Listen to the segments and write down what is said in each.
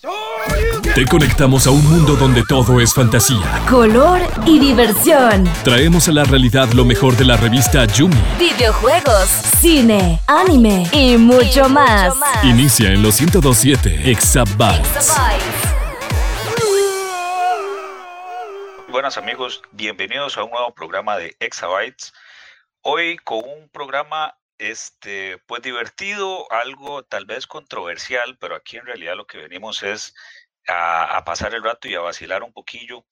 Te conectamos a un mundo donde todo es fantasía, color y diversión. Traemos a la realidad lo mejor de la revista Yumi. Videojuegos, cine, anime y mucho, más. Inicia en los 1027 Exabytes. Buenas amigos, bienvenidos a un nuevo programa de Exabytes. Hoy con un programa este, pues divertido, algo tal vez controversial, pero aquí en realidad lo que venimos es a, pasar el rato y a vacilar un poquillo.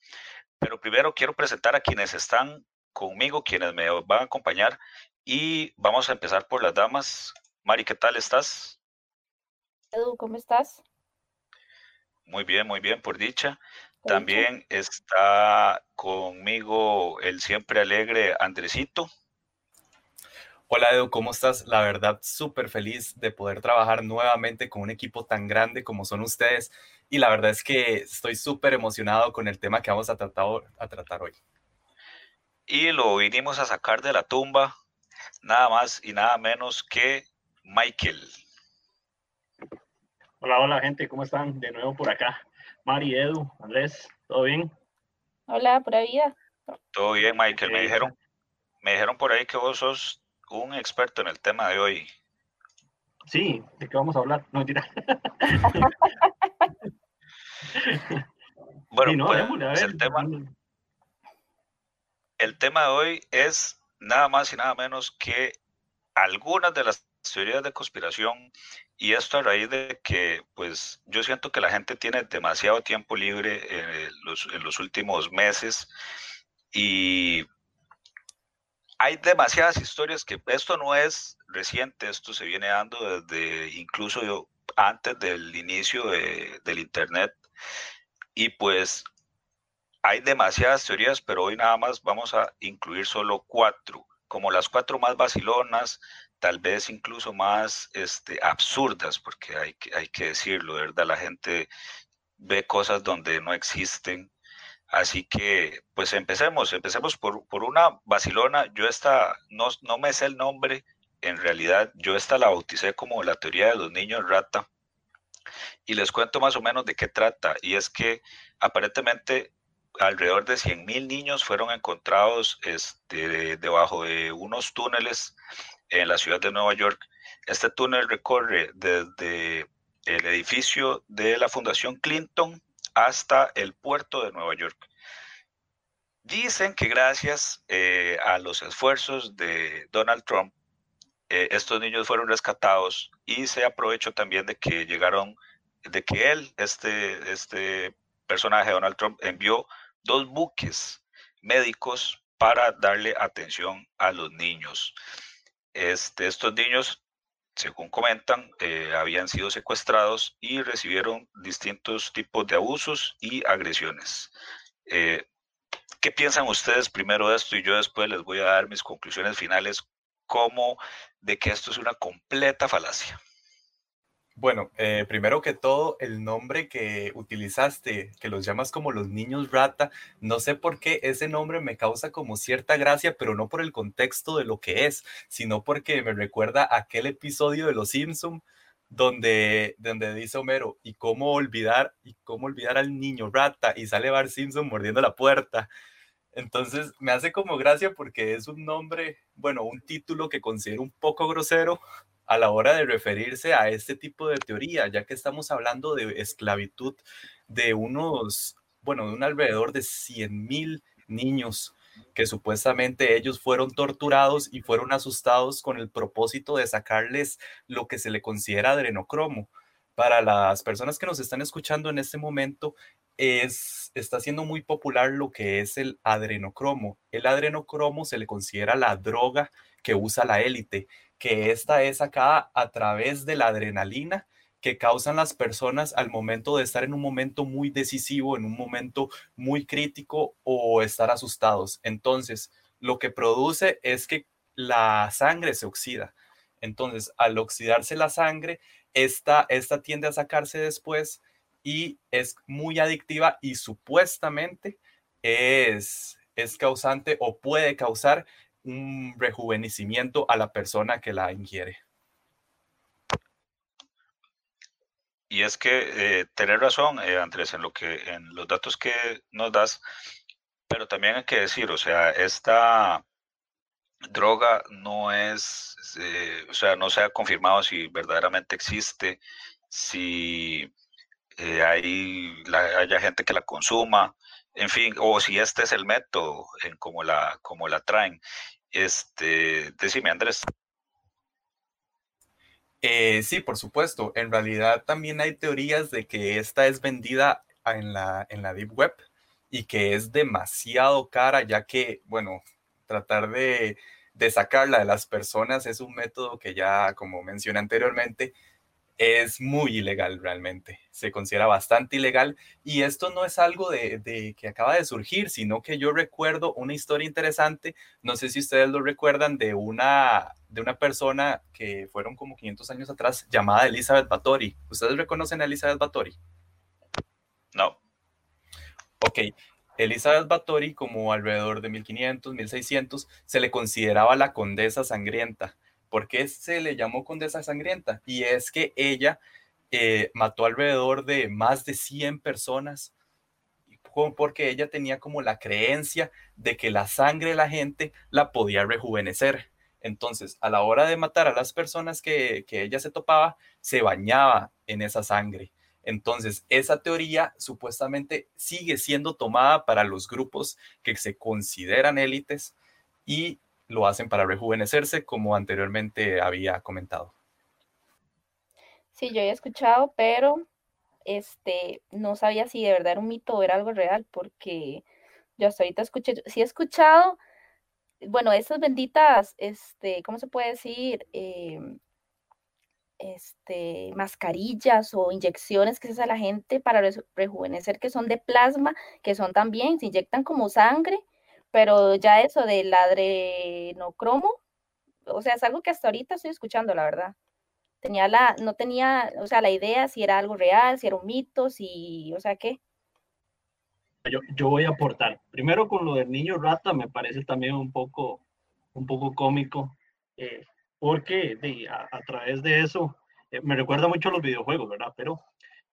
Pero primero quiero presentar a quienes están conmigo, quienes me van a acompañar y vamos a empezar por las damas. Mari, ¿qué tal estás? Edu, ¿cómo estás? Muy bien, muy bien, por dicha. También está conmigo el siempre alegre Andresito. Hola Edu, ¿cómo estás? La verdad, súper feliz de poder trabajar nuevamente con un equipo tan grande como son ustedes. Y la verdad es que estoy súper emocionado con el tema que vamos a tratar, a tratar hoy. Y lo vinimos a sacar de la tumba, nada más y nada menos que Michael. Hola, hola gente, ¿cómo están? De nuevo por acá. Mari, Edu, Andrés, ¿todo bien? Hola, pura vida. Todo bien, Michael. Me dijeron, me dijeron por ahí que vos sos un experto en el tema de hoy. Sí, ¿de qué vamos a hablar? No, mentira. bueno, pues, el tema, el tema de hoy es nada más y nada menos que algunas de las teorías de conspiración y esto a raíz de que pues yo siento que la gente tiene demasiado tiempo libre en los, en los últimos meses y hay demasiadas historias que esto no es reciente, esto se viene dando desde incluso antes del inicio del Internet. Y pues hay demasiadas teorías, pero hoy nada más vamos a incluir solo cuatro, como las cuatro más vacilonas, tal vez incluso más este, absurdas, porque hay que, hay que decirlo, ¿verdad? La gente ve cosas donde no existen Así que, pues empecemos, empecemos por, una Basilona. Yo esta, no, no me sé el nombre, en realidad yo esta la bauticé como la teoría de los niños rata. Y les cuento más o menos de qué trata. Y es que aparentemente alrededor de 100.000 niños fueron encontrados este, debajo de unos túneles en la ciudad de Nueva York. Este túnel recorre desde el edificio de la Fundación Clinton hasta el puerto de Nueva York. Dicen que gracias eh, a los esfuerzos de Donald Trump, eh, estos niños fueron rescatados y se aprovechó también de que llegaron, de que él, este, este personaje, Donald Trump, envió dos buques médicos para darle atención a los niños. Este, estos niños según comentan, eh, habían sido secuestrados y recibieron distintos tipos de abusos y agresiones. Eh, ¿Qué piensan ustedes primero de esto? Y yo después les voy a dar mis conclusiones finales como de que esto es una completa falacia. Bueno, eh, primero que todo, el nombre que utilizaste, que los llamas como los niños rata, no sé por qué ese nombre me causa como cierta gracia, pero no por el contexto de lo que es, sino porque me recuerda aquel episodio de Los Simpson donde, donde dice Homero, ¿y cómo olvidar, y cómo olvidar al niño rata? Y sale Bart Simpson mordiendo la puerta. Entonces me hace como gracia porque es un nombre, bueno, un título que considero un poco grosero, a la hora de referirse a este tipo de teoría, ya que estamos hablando de esclavitud de unos, bueno, de un alrededor de 100 mil niños que supuestamente ellos fueron torturados y fueron asustados con el propósito de sacarles lo que se le considera adrenocromo. Para las personas que nos están escuchando en este momento, es, está siendo muy popular lo que es el adrenocromo. El adrenocromo se le considera la droga que usa la élite que esta es sacada a través de la adrenalina que causan las personas al momento de estar en un momento muy decisivo, en un momento muy crítico o estar asustados. Entonces, lo que produce es que la sangre se oxida. Entonces, al oxidarse la sangre, esta, esta tiende a sacarse después y es muy adictiva y supuestamente es, es causante o puede causar un rejuvenecimiento a la persona que la ingiere. y es que eh, tener razón, eh, Andrés, en lo que, en los datos que nos das, pero también hay que decir, o sea, esta droga no es, eh, o sea, no se ha confirmado si verdaderamente existe, si eh, hay la, haya gente que la consuma, en fin, o si este es el método en cómo la, como la traen. Este, decime, Andrés. Eh, sí, por supuesto. En realidad también hay teorías de que esta es vendida en la, en la Deep Web y que es demasiado cara, ya que, bueno, tratar de, de sacarla de las personas es un método que ya, como mencioné anteriormente, es muy ilegal realmente, se considera bastante ilegal y esto no es algo de, que acaba de surgir, sino que yo recuerdo una historia interesante, no sé si ustedes lo recuerdan, de una, de una persona que fueron como 500 años atrás llamada Elizabeth Bathory. ¿Ustedes reconocen a Elizabeth Bathory? No. Ok, Elizabeth Bathory como alrededor de 1500, 1600 se le consideraba la condesa sangrienta ¿Por qué se le llamó Condesa Sangrienta? Y es que ella eh, mató alrededor de más de 100 personas porque ella tenía como la creencia de que la sangre de la gente la podía rejuvenecer. Entonces, a la hora de matar a las personas que, que ella se topaba, se bañaba en esa sangre. Entonces, esa teoría supuestamente sigue siendo tomada para los grupos que se consideran élites y lo hacen para rejuvenecerse, como anteriormente había comentado. Sí, yo he escuchado, pero este, no sabía si de verdad era un mito o era algo real, porque yo hasta ahorita escuché, sí he escuchado, bueno, esas benditas, este, ¿cómo se puede decir? Em, este, mascarillas o inyecciones que se hace la gente para rejuvenecer, que son de plasma, que son también, se inyectan como sangre pero ya eso del adrenocromo, o sea, es algo que hasta ahorita estoy escuchando, la verdad. Tenía la, no tenía, o sea, la idea si era algo real, si era un mito, si, o sea, ¿qué? Yo, yo voy a aportar. Primero con lo del niño rata me parece también un poco, un poco cómico, eh, porque a, través de eso eh, me recuerda mucho a los videojuegos, ¿verdad? Pero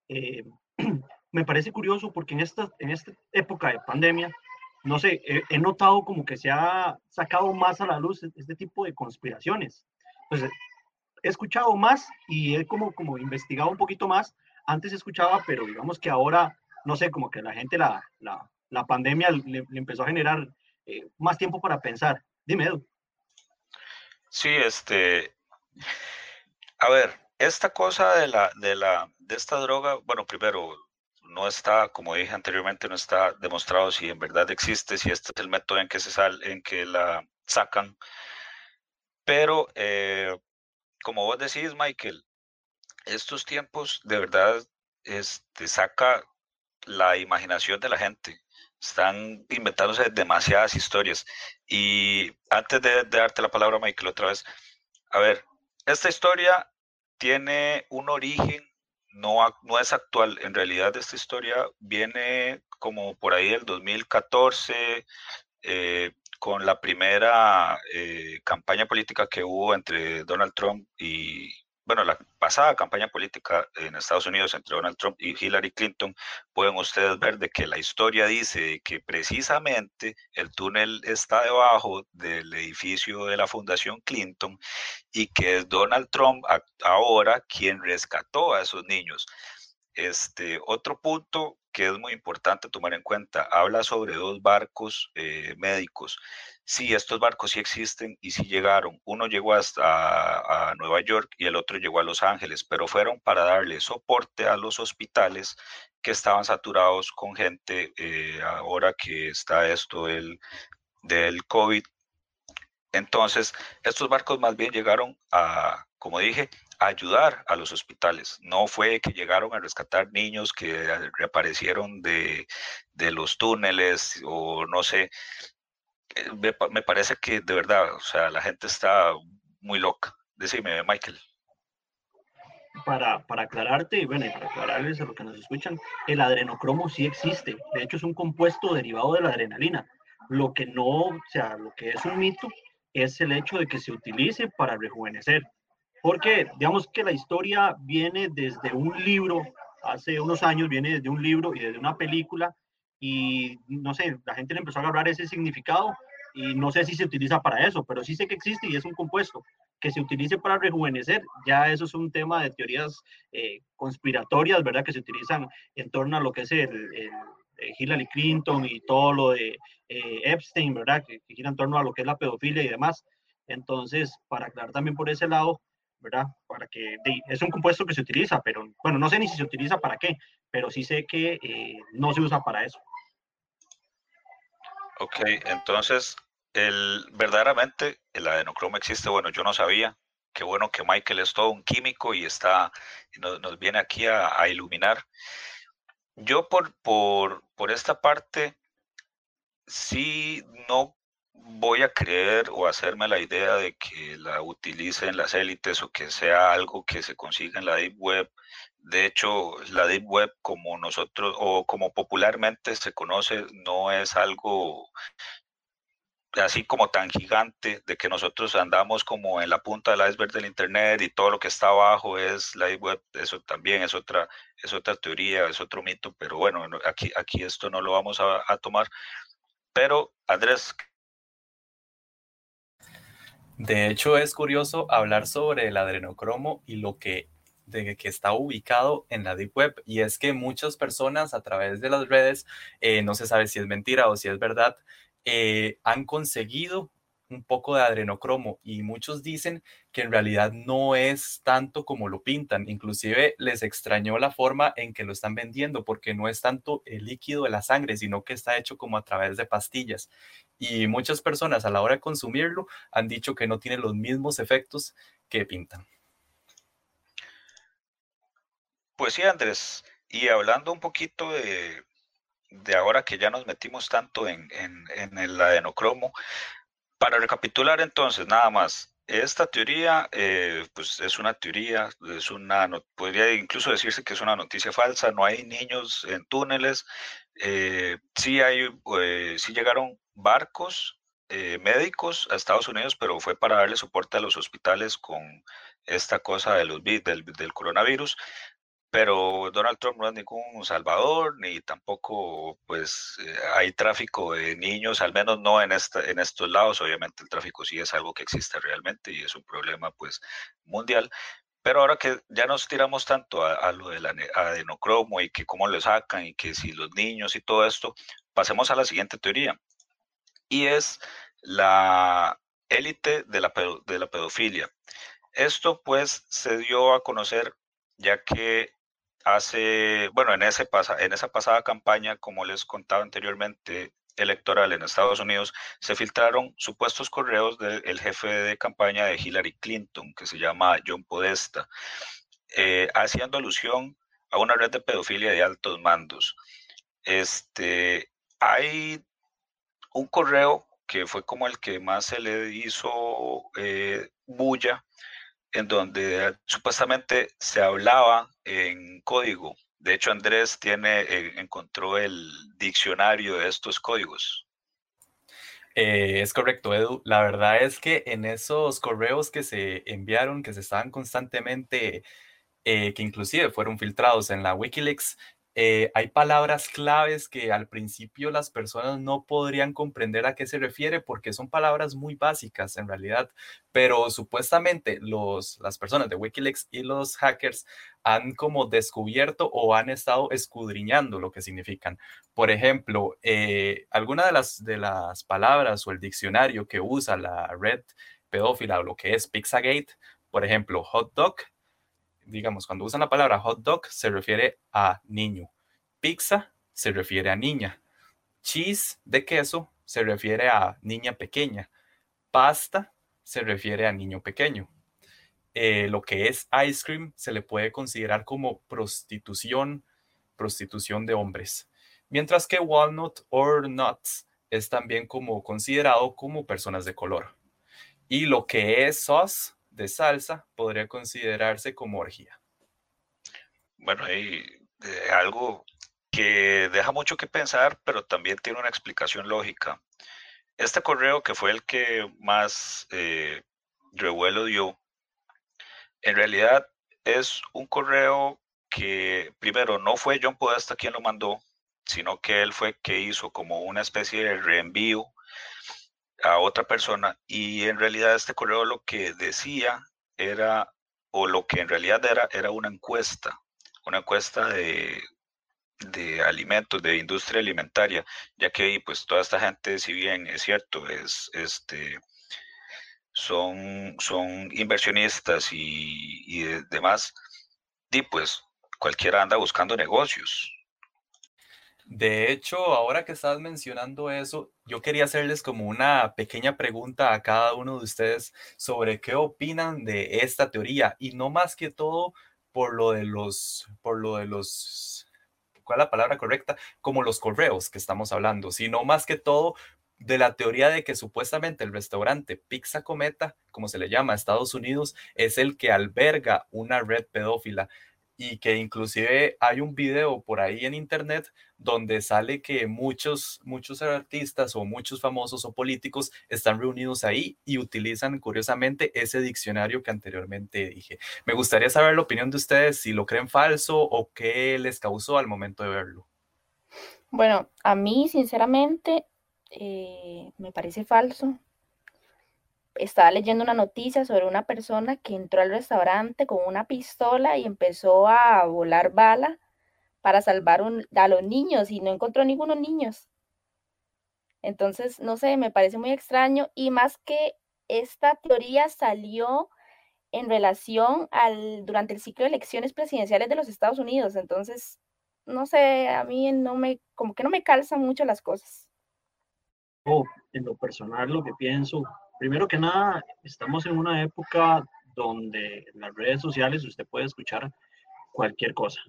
eh, me parece curioso porque en esta, en esta época de pandemia no sé, he, notado como que se ha sacado más a la luz este tipo de conspiraciones. Entonces, he escuchado más y he como, como investigado un poquito más. Antes escuchaba, pero digamos que ahora, no sé, como que la gente, la, la, la pandemia le, empezó a generar eh, más tiempo para pensar. Dime, Edu. Sí, este, a ver, esta cosa de la, de la, de esta droga, bueno, primero, no está, como dije anteriormente, no está demostrado si en verdad existe, si este es el método en que se sal, en que la sacan. Pero, eh, como vos decís, Michael, estos tiempos de verdad este, saca la imaginación de la gente. Están inventándose demasiadas historias. Y antes de, de darte la palabra, Michael, otra vez, a ver, esta historia tiene un origen no, no es actual. En realidad esta historia viene como por ahí del 2014, eh, con la primera eh, campaña política que hubo entre Donald Trump y, bueno, la pasada campaña política en Estados Unidos entre Donald Trump y Hillary Clinton, pueden ustedes ver de que la historia dice que precisamente el túnel está debajo del edificio de la Fundación Clinton y que es Donald Trump ahora quien rescató a esos niños. Este otro punto que es muy importante tomar en cuenta, habla sobre dos barcos eh, médicos sí, estos barcos sí existen y sí llegaron. Uno llegó hasta a, Nueva York y el otro llegó a Los Ángeles, pero fueron para darle soporte a los hospitales que estaban saturados con gente eh, ahora que está esto del, del COVID. Entonces, estos barcos más bien llegaron a, como dije, a ayudar a los hospitales. No fue que llegaron a rescatar niños que reaparecieron de, de los túneles o no sé, me, parece que de verdad, o sea, la gente está muy loca. Decime, Michael. Para, para aclararte, y bueno, y para aclararles a los que nos escuchan, el adrenocromo sí existe. De hecho, es un compuesto derivado de la adrenalina. Lo que no, o sea, lo que es un mito es el hecho de que se utilice para rejuvenecer. porque digamos que la historia viene desde un libro, hace unos años viene desde un libro y desde una película, y no sé, la gente le empezó a agarrar ese significado y no sé si se utiliza para eso, pero sí sé que existe y es un compuesto que se utilice para rejuvenecer, ya eso es un tema de teorías eh, conspiratorias, ¿verdad? Que se utilizan en torno a lo que es el, el eh, Hillary Clinton y todo lo de eh, Epstein, ¿verdad? Que, gira en torno a lo que es la pedofilia y demás. Entonces, para aclarar también por ese lado, ¿verdad? Para que es un compuesto que se utiliza, pero bueno, no sé ni si se utiliza para qué, pero sí sé que no se usa para eso. Ok, entonces el, verdaderamente el adenocromo existe, bueno, yo no sabía. Qué bueno que Michael es todo un químico y está nos, viene aquí a, a, iluminar. Yo por, por, por esta parte sí no voy a creer o hacerme la idea de que la utilicen las élites o que sea algo que se consiga en la Deep Web. De hecho, la Deep Web, como nosotros o como popularmente se conoce, no es algo así como tan gigante de que nosotros andamos como en la punta del iceberg del internet y todo lo que está abajo es la web, eso también es otra, es otra teoría, es otro mito, pero bueno, aquí, aquí esto no lo vamos a, a tomar. Pero Andrés. De hecho, es curioso hablar sobre el adrenocromo y lo que que está ubicado en la Deep Web. Y es que muchas personas a través de las redes, eh, no se sabe si es mentira o si es verdad, eh, han conseguido un poco de adrenocromo y muchos dicen que en realidad no es tanto como lo pintan. Inclusive les extrañó la forma en que lo están vendiendo porque no es tanto el líquido de la sangre, sino que está hecho como a través de pastillas. Y muchas personas a la hora de consumirlo han dicho que no tiene los mismos efectos que pintan. Pues sí, Andrés. Y hablando un poquito de, de ahora que ya nos metimos tanto en, en, el adenocromo, para recapitular entonces, nada más, esta teoría, eh, pues es una teoría, es una, podría incluso decirse que es una noticia falsa, no hay niños en túneles, eh, sí hay, eh, sí llegaron barcos médicos a Estados Unidos, pero fue para darle soporte a los hospitales con esta cosa de los, del, del coronavirus pero Donald Trump no es ningún salvador, ni tampoco pues eh, hay tráfico de niños, al menos no en, esta, en estos lados, obviamente el tráfico sí es algo que existe realmente y es un problema pues mundial, pero ahora que ya nos tiramos tanto a, lo del adenocromo y que cómo lo sacan y que si los niños y todo esto, pasemos a la siguiente teoría, y es la élite de la, de la pedofilia. Esto pues se dio a conocer ya que hace, bueno, en, ese en esa pasada campaña, como les contaba anteriormente, electoral en Estados Unidos, se filtraron supuestos correos del jefe de campaña de Hillary Clinton, que se llama John Podesta, eh, haciendo alusión a una red de pedofilia de altos mandos. Este, hay un correo que fue como el que más se le hizo eh, bulla, en donde supuestamente se hablaba en código. De hecho, Andrés tiene, eh, encontró el diccionario de estos códigos. Eh, es correcto, Edu. La verdad es que en esos correos que se enviaron, que se estaban constantemente, eh, que inclusive fueron filtrados en la Wikileaks, eh, hay palabras claves que al principio las personas no podrían comprender a qué se refiere porque son palabras muy básicas en realidad, pero supuestamente los, las personas de Wikileaks y los hackers han como descubierto o han estado escudriñando lo que significan. Por ejemplo, eh, alguna de las, de las palabras o el diccionario que usa la red pedófila o lo que es Pizzagate, por ejemplo, hot dog digamos, cuando usan la palabra hot dog se refiere a niño. Pizza se refiere a niña. Cheese de queso se refiere a niña pequeña. Pasta se refiere a niño pequeño. Eh, lo que es ice cream se le puede considerar como prostitución, prostitución de hombres. Mientras que walnut or nuts es también como considerado como personas de color. Y lo que es sauce de salsa podría considerarse como orgía. Bueno, hay eh, algo que deja mucho que pensar, pero también tiene una explicación lógica. Este correo, que fue el que más eh, revuelo dio, En realidad es un correo que primero no fue John Podesta quien lo mandó, sino que él fue que hizo como una especie de reenvío a otra persona y en realidad este correo lo que decía era, o lo que en realidad era, era una encuesta, una encuesta de, de alimentos, de industria alimentaria, ya que pues toda esta gente, si bien es cierto, es este son, son inversionistas y, y demás, y pues cualquiera anda buscando negocios. De hecho, ahora que estás mencionando eso, yo quería hacerles como una pequeña pregunta a cada uno de ustedes sobre qué opinan de esta teoría y no más que todo por lo de los, por lo de los, ¿cuál es la palabra correcta? Como los correos que estamos hablando, sino más que todo de la teoría de que supuestamente el restaurante Pizza Cometa, como se le llama a Estados Unidos, es el que alberga una red pedófila y que inclusive hay un video por ahí en internet donde sale que muchos, muchos artistas o muchos famosos o políticos están reunidos ahí y utilizan curiosamente ese diccionario que anteriormente dije. Me gustaría saber la opinión de ustedes, si lo creen falso o qué les causó al momento de verlo. Bueno, a mí sinceramente eh, me parece falso estaba leyendo una noticia sobre una persona que entró al restaurante con una pistola y empezó a volar bala para salvar a los niños y no encontró ninguno niños. Entonces, no sé, me parece muy extraño y más que esta teoría salió en relación al durante el ciclo de elecciones presidenciales de los Estados Unidos. Entonces, no sé, a mí no me como que no me calzan mucho las cosas. Oh, en lo personal lo que pienso primero que nada, estamos en una época donde las redes sociales usted puede escuchar cualquier cosa.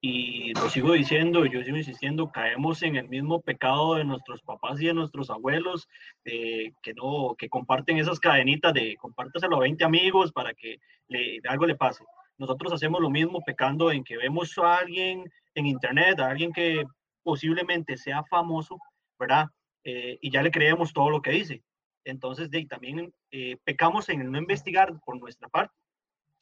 Y lo sigo diciendo, yo sigo insistiendo, caemos en el mismo pecado de nuestros papás y de nuestros abuelos, que no, que comparten esas cadenitas de compártaselo a 20 amigos para que algo le pase. Nosotros hacemos lo mismo pecando en que vemos a alguien en internet, a alguien que posiblemente sea famoso, ¿verdad? Eh, y ya le creemos todo lo que dice. Entonces, de, también eh, pecamos en no investigar por nuestra parte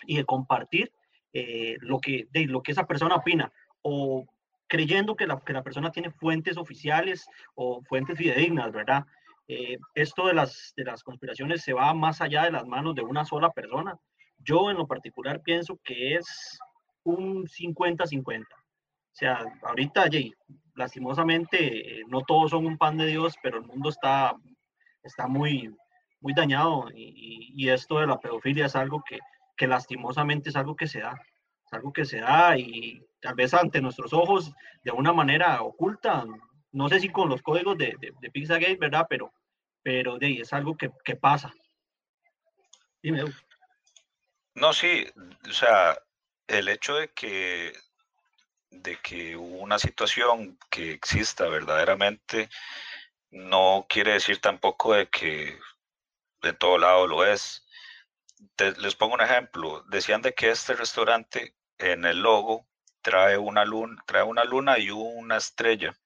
y de compartir eh, lo, que, de, lo que esa persona opina o creyendo que la, que la persona tiene fuentes oficiales o fuentes fidedignas, ¿verdad? Eh, esto de las, de las conspiraciones se va más allá de las manos de una sola persona. Yo en lo particular pienso que es un 50-50. O sea, ahorita, Jay, lastimosamente, no todos son un pan de Dios, pero el mundo está está muy, muy dañado y, esto de la pedofilia es algo que, que, lastimosamente es algo que se da, es algo que se da y tal vez ante nuestros ojos de una manera oculta, no sé si con los códigos de, de, de Pizzagate, ¿verdad? Pero, pero de, es algo que, que pasa. Dime. No, sí, o sea, el hecho de que de que una situación que exista verdaderamente no quiere decir tampoco de que de todo lado lo es. les pongo un ejemplo. Decían de que este restaurante en el logo trae una luna, trae una luna y una estrella.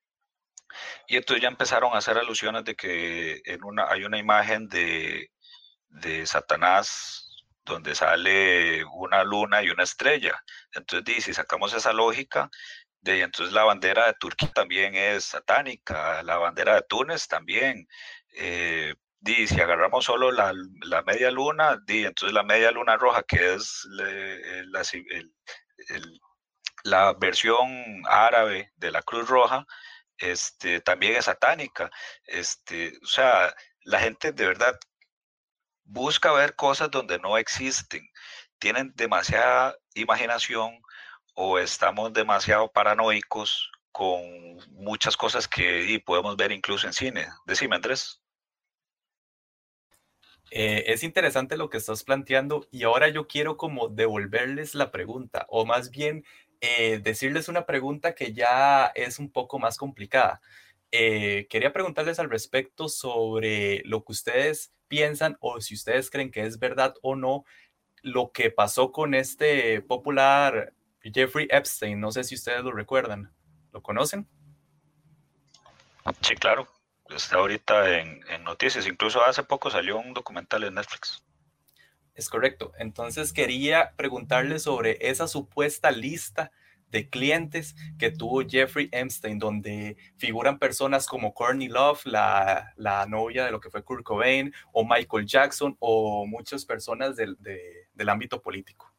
Y entonces ya empezaron a hacer alusiones de que en una, hay una imagen de, de Satanás donde sale una luna y una estrella. Entonces, si sacamos esa lógica, de, entonces la bandera de Turquía también es satánica, la bandera de Túnez también. Eh, si agarramos solo la, media luna, di, entonces la media luna roja, que es eh, la, versión árabe de la Cruz Roja, este, también es satánica. Este, o sea, la gente de verdad busca ver cosas donde no existen. Tienen demasiada imaginación, o estamos demasiado paranoicos con muchas cosas que podemos ver incluso en cine. Decime, Andrés. Eh, es interesante lo que estás planteando y ahora yo quiero como devolverles la pregunta o más bien eh, decirles una pregunta que ya es un poco más complicada. Eh, quería preguntarles al respecto sobre lo que ustedes piensan o si ustedes creen que es verdad o no lo que pasó con este popular Jeffrey Epstein, no sé si ustedes lo recuerdan. ¿Lo conocen? Sí, claro. Está ahorita en, noticias. Incluso hace poco salió un documental en Netflix. Es correcto. Entonces quería preguntarle sobre esa supuesta lista de clientes que tuvo Jeffrey Epstein, donde figuran personas como Courtney Love, la, la novia de lo que fue Kurt Cobain, o Michael Jackson, o muchas personas del, del ámbito político.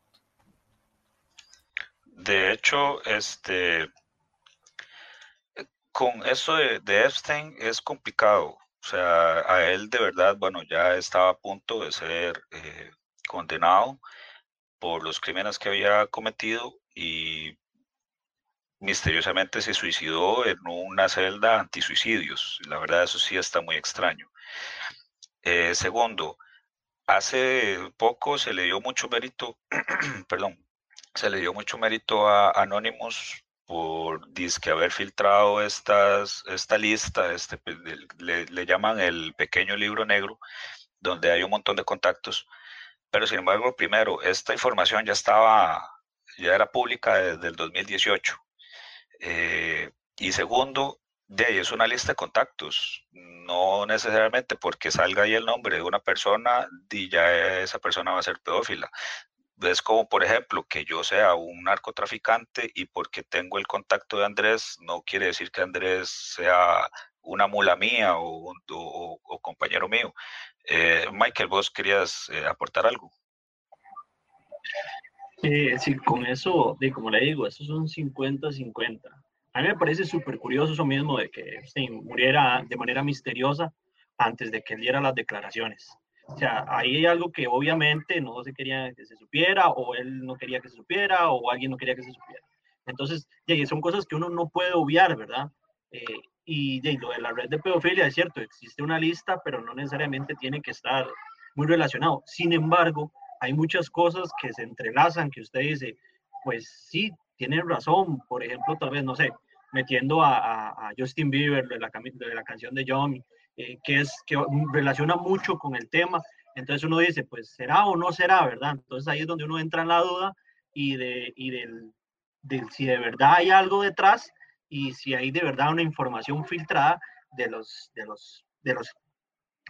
De hecho, este, con eso de, Epstein es complicado. O sea, a él de verdad, bueno, ya estaba a punto de ser eh, condenado por los crímenes que había cometido y misteriosamente se suicidó en una celda antisuicidios. La verdad, eso sí está muy extraño. Eh, segundo, hace poco se le dio mucho mérito, perdón, se le dio mucho mérito a Anonymous por disque haber filtrado estas, esta lista, este, pues, le, le, llaman el pequeño libro negro, donde hay un montón de contactos. Pero sin embargo, primero, esta información ya estaba, ya era pública desde el 2018. Eh, y segundo, de ahí es una lista de contactos, no necesariamente porque salga ahí el nombre de una persona y ya esa persona va a ser pedófila. Es como, por ejemplo, que yo sea un narcotraficante y porque tengo el contacto de Andrés, no quiere decir que Andrés sea una mula mía o, compañero mío. Eh, Michael, vos querías eh, aportar algo. Eh, sí, con eso, de, como le digo, eso son 50-50. A mí me parece súper curioso eso mismo de que Epstein muriera de manera misteriosa antes de que él diera las declaraciones. O sea, ahí hay algo que obviamente no se quería que se supiera, o él no quería que se supiera, o alguien no quería que se supiera. Entonces, son cosas que uno no puede obviar, ¿verdad? Eh, y lo de la red de pedofilia es cierto, existe una lista, pero no necesariamente tiene que estar muy relacionado. Sin embargo, hay muchas cosas que se entrelazan, que usted dice, pues sí, tiene razón, por ejemplo, tal vez, no sé, metiendo a, Justin Bieber de la, de la canción de John, eh, que, es, que relaciona mucho con el tema, entonces uno dice, pues será o no será, ¿verdad? Entonces ahí es donde uno entra en la duda y, de, y del, si de verdad hay algo detrás y si hay de verdad una información filtrada de los, de los, de los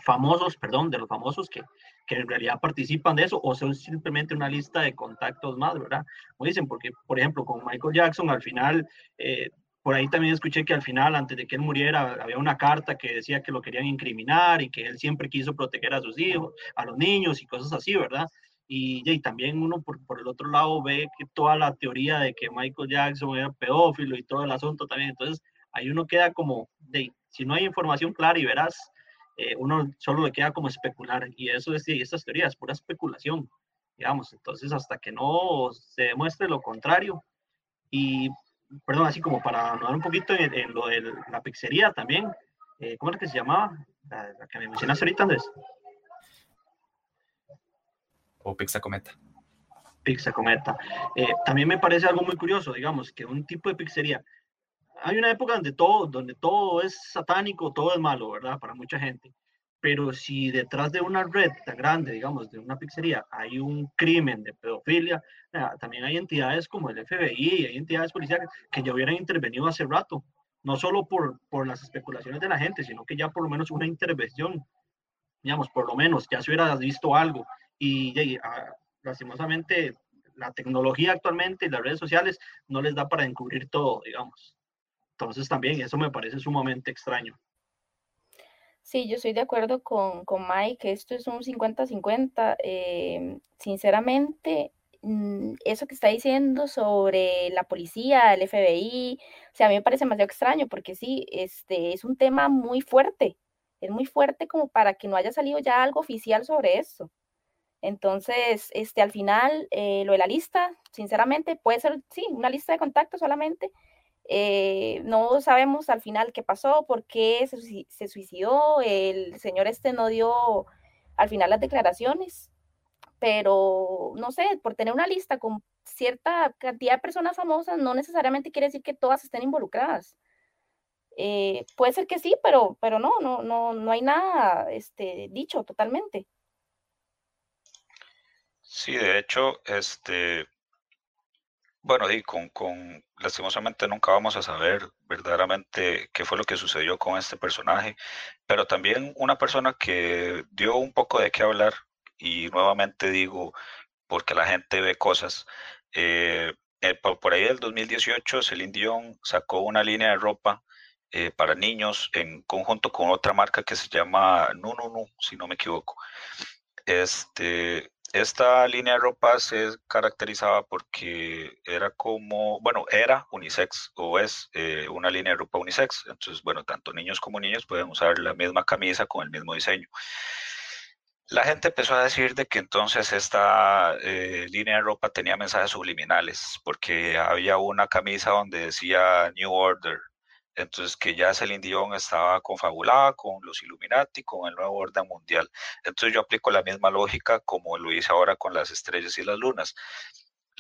famosos, perdón, de los famosos que, que en realidad participan de eso o son simplemente una lista de contactos más, ¿verdad? Como dicen, porque, por ejemplo, con Michael Jackson, al final, eh, por ahí también escuché que al final, antes de que él muriera, había una carta que decía que lo querían incriminar y que él siempre quiso proteger a sus hijos, a los niños y cosas así, ¿verdad? Y, y, también uno por, por, el otro lado ve que toda la teoría de que Michael Jackson era pedófilo y todo el asunto también. Entonces, ahí uno queda como, si no hay información clara y verás, eh, uno solo le queda como especular. Y eso es, y estas teorías, pura especulación, digamos. Entonces, hasta que no se demuestre lo contrario. Y, perdón, así como para hablar un poquito en, lo de la pizzería también, eh, ¿cómo es que se llamaba? La, que me mencionaste ahorita, Andrés. O Pizza Cometa. Pizza Cometa. Eh, también me parece algo muy curioso, digamos, que un tipo de pizzería hay una época donde todo, donde todo es satánico, todo es malo, ¿verdad? Para mucha gente. Pero si detrás de una red tan grande, digamos, de una pizzería, hay un crimen de pedofilia, también hay entidades como el FBI, hay entidades policiales que ya hubieran intervenido hace rato, no solo por, por las especulaciones de la gente, sino que ya por lo menos una intervención, digamos, por lo menos ya se hubiera visto algo. Y, y ah, lastimosamente, la tecnología actualmente y las redes sociales no les da para encubrir todo, digamos. Entonces también eso me parece sumamente extraño. Sí, yo estoy de acuerdo con, con Mike, esto es un 50-50. Em, sinceramente, mm, eso que está diciendo sobre la policía, el FBI, o sea, a mí me parece demasiado extraño porque sí, este es un tema muy fuerte, es muy fuerte como para que no haya salido ya algo oficial sobre eso. Entonces, este, al final, eh, lo de la lista, sinceramente, puede ser, sí, una lista de contactos solamente, eh, no sabemos al final qué pasó, por qué se, suicidó, el señor este no dio al final las declaraciones, pero no sé, por tener una lista con cierta cantidad de personas famosas no necesariamente quiere decir que todas estén involucradas. Eh, puede ser que sí, pero, pero no, no, no, no hay nada este, dicho totalmente. Sí, de hecho, este, bueno, y con, con, lastimosamente nunca vamos a saber verdaderamente qué fue lo que sucedió con este personaje, pero también una persona que dio un poco de qué hablar y nuevamente digo, porque la gente ve cosas. Eh, eh, por, ahí del 2018, Celine Dion sacó una línea de ropa eh, para niños en conjunto con otra marca que se llama No, si no me equivoco. Este, esta línea de ropa se caracterizaba porque era como, bueno, era unisex o es una línea de ropa unisex. Entonces, bueno, tanto niños como niñas pueden usar la misma camisa con el mismo diseño. La gente empezó a decir de que entonces esta eh, línea de ropa tenía mensajes subliminales, porque había una camisa donde decía New Order, entonces que ya Celine Dion estaba confabulada con los Illuminati, con el nuevo orden mundial. Entonces yo aplico la misma lógica como lo hice ahora con las estrellas y las lunas.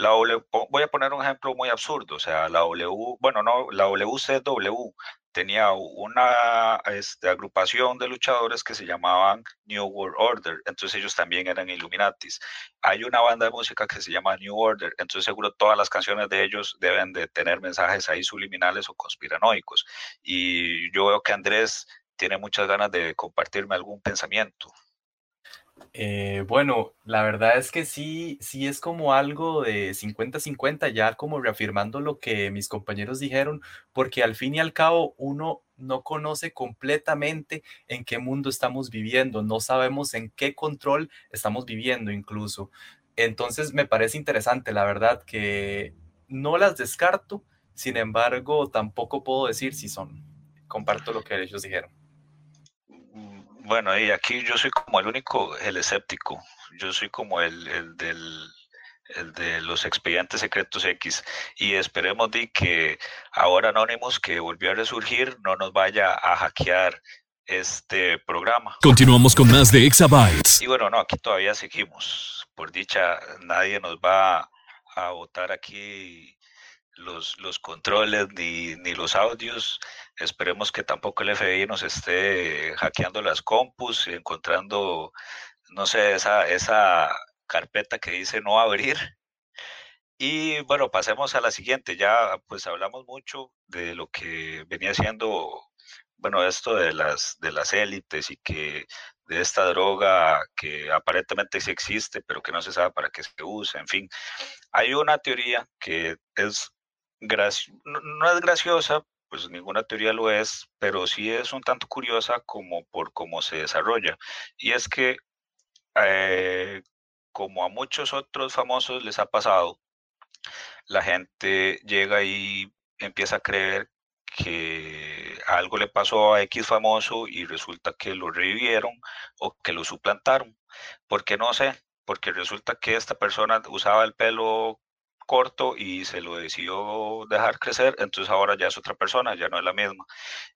La voy a poner un ejemplo muy absurdo, o sea, la W, bueno, no, la WCW tenía una este, agrupación de luchadores que se llamaban New World Order, entonces ellos también eran Illuminatis. Hay una banda de música que se llama New Order, entonces seguro todas las canciones de ellos deben de tener mensajes ahí subliminales o conspiranoicos. Y yo veo que Andrés tiene muchas ganas de compartirme algún pensamiento. Eh, bueno, la verdad es que sí, sí es como algo de 50-50, ya como reafirmando lo que mis compañeros dijeron, porque al fin y al cabo uno no conoce completamente en qué mundo estamos viviendo, no sabemos en qué control estamos viviendo incluso. Entonces me parece interesante, la verdad, que no las descarto, sin embargo, tampoco puedo decir si son. Comparto lo que ellos dijeron. Bueno, y aquí yo soy como el único, el escéptico. Yo soy como el, el del el de los expedientes secretos X y esperemos de que ahora Anonymous que volvió a resurgir no nos vaya a hackear este programa. Continuamos con más de Exabytes. Y bueno, no, aquí todavía seguimos. Por dicha, nadie nos va a votar aquí los, los controles ni, ni, los audios. Esperemos que tampoco el FBI nos esté hackeando las compus encontrando, no sé, esa, esa carpeta que dice no abrir. Y bueno, pasemos a la siguiente. Ya pues hablamos mucho de lo que venía siendo, bueno, esto de las, de las élites y que de esta droga que aparentemente sí existe, pero que no se sabe para qué se usa, en fin. Hay una teoría que es no, es graciosa, pues ninguna teoría lo es, pero sí es un tanto curiosa como por cómo se desarrolla. Y es que, eh, como a muchos otros famosos les ha pasado, la gente llega y empieza a creer que algo le pasó a X famoso y resulta que lo revivieron o que lo suplantaron. ¿Por qué no sé? Porque resulta que esta persona usaba el pelo corto y se lo decidió dejar crecer, entonces ahora ya es otra persona, ya no es la misma.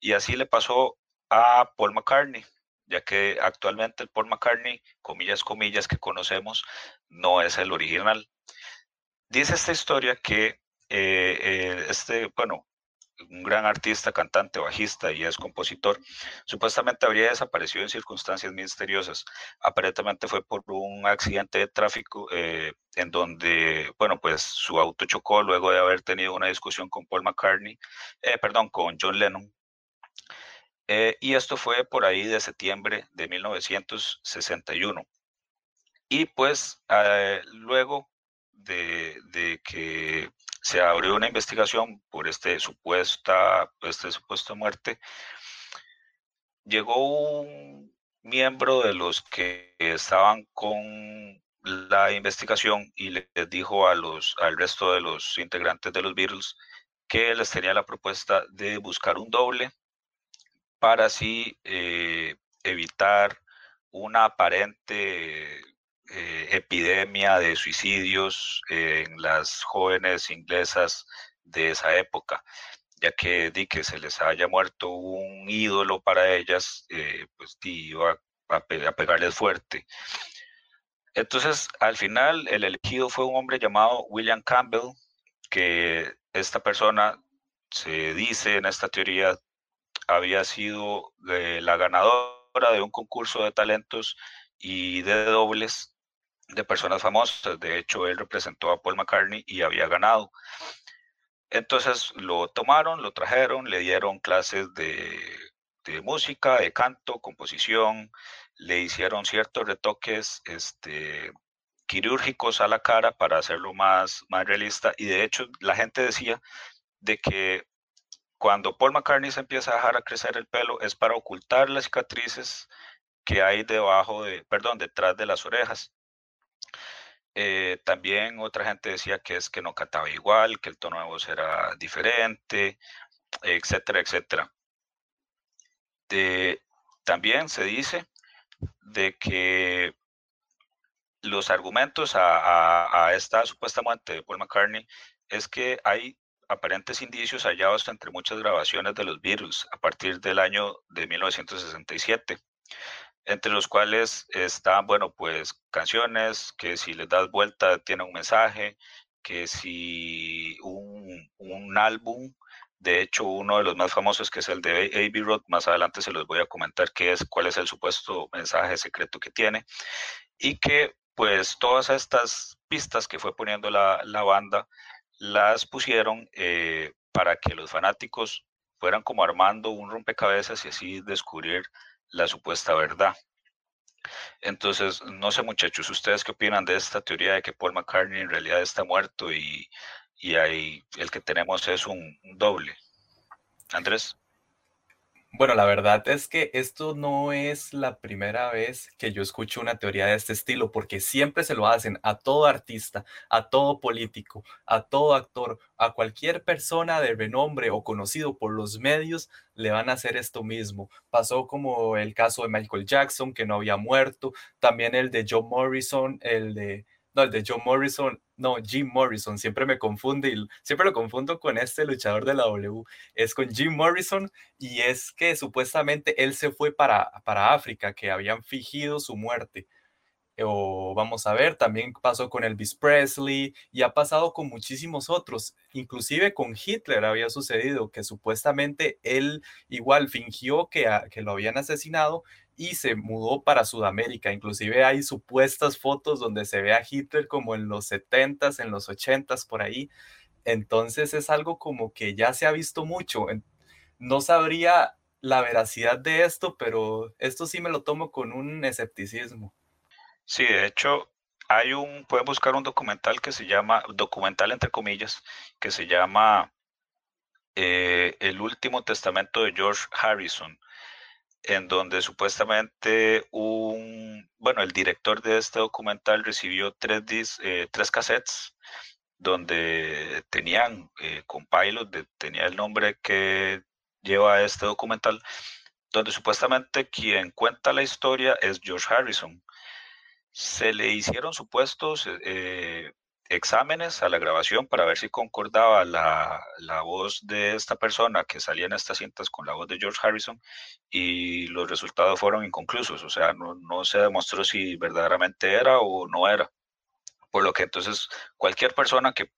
Y así le pasó a Paul McCartney, ya que actualmente el Paul McCartney, comillas, comillas, que conocemos, no es el original. Dice esta historia que eh, eh, este, bueno, un gran artista, cantante, bajista y es compositor, supuestamente habría desaparecido en circunstancias misteriosas. Aparentemente fue por un accidente de tráfico eh, en donde, bueno, pues su auto chocó luego de haber tenido una discusión con Paul McCartney, eh, perdón, con John Lennon. Eh, y esto fue por ahí de septiembre de 1961. Y pues luego de, que se abrió una investigación por este supuesta, este muerte. Llegó un miembro de los que estaban con la investigación y les dijo a los, al resto de los integrantes de los Beatles que les tenía la propuesta de buscar un doble para así eh, evitar una aparente eh, epidemia de suicidios en las jóvenes inglesas de esa época, ya que di que se les haya muerto un ídolo para ellas, eh, pues iba a, pegarles fuerte. Entonces, al final, el elegido fue un hombre llamado William Campbell, que esta persona se dice en esta teoría había sido eh, la ganadora de un concurso de talentos y de dobles de personas famosas. De hecho, él representó a Paul McCartney y había ganado. Entonces lo tomaron, lo trajeron, le dieron clases de, música, de canto, composición, le hicieron ciertos retoques este, quirúrgicos a la cara para hacerlo más, más realista y de hecho la gente decía de que cuando Paul McCartney se empieza a dejar a crecer el pelo es para ocultar las cicatrices que hay debajo de, perdón, detrás de las orejas. Eh, también otra gente decía que es que no cantaba igual, que el tono de voz era diferente, etcétera, etcétera. también se dice de que los argumentos a, a, esta supuesta muerte de Paul McCartney es que hay aparentes indicios hallados entre muchas grabaciones de los Beatles a partir del año de 1967 entre los cuales están, bueno, pues canciones que si les das vuelta tiene un mensaje, que si un, un álbum, de hecho uno de los más famosos que es el de Abbey Road, más adelante se los voy a comentar qué es, cuál es el supuesto mensaje secreto que tiene, y que pues todas estas pistas que fue poniendo la, la banda las pusieron eh, para que los fanáticos fueran como armando un rompecabezas y así descubrir la supuesta verdad. Entonces, no sé muchachos, ¿ustedes qué opinan de esta teoría de que Paul McCartney en realidad está muerto y, y ahí el que tenemos es un, un doble? Andrés. Bueno, la verdad es que esto no es la primera vez que yo escucho una teoría de este estilo, porque siempre se lo hacen a todo artista, a todo político, a todo actor, a cualquier persona de renombre o conocido por los medios, le van a hacer esto mismo. Pasó como el caso de Michael Jackson, que no había muerto, también el de Joe Morrison, el de no, el de Joe Morrison, no, Jim Morrison, siempre me confunde y siempre lo confundo con este luchador de la W, es con Jim Morrison y es que supuestamente él se fue para, para África, que habían fingido su muerte. O vamos a ver, también pasó con Elvis Presley y ha pasado con muchísimos otros, inclusive con Hitler había sucedido que supuestamente él igual fingió que, que lo habían asesinado y se mudó para Sudamérica. Inclusive hay supuestas fotos donde se ve a Hitler como en los 70s, en los 80s, por ahí. Entonces es algo como que ya se ha visto mucho. No sabría la veracidad de esto, pero esto sí me lo tomo con un escepticismo. Sí, de hecho, hay un, pueden buscar un documental que se llama, documental entre comillas, que se llama eh, El último testamento de George Harrison en donde supuestamente un, bueno, el director de este documental recibió tres, eh, tres cassettes donde tenían eh, tenía el nombre que lleva este documental, donde supuestamente quien cuenta la historia es George Harrison. Se le hicieron supuestos eh, exámenes a la grabación para ver si concordaba la, la, voz de esta persona que salía en estas cintas con la voz de George Harrison y los resultados fueron inconclusos, o sea, no, no se demostró si verdaderamente era o no era. Por lo que entonces cualquier persona que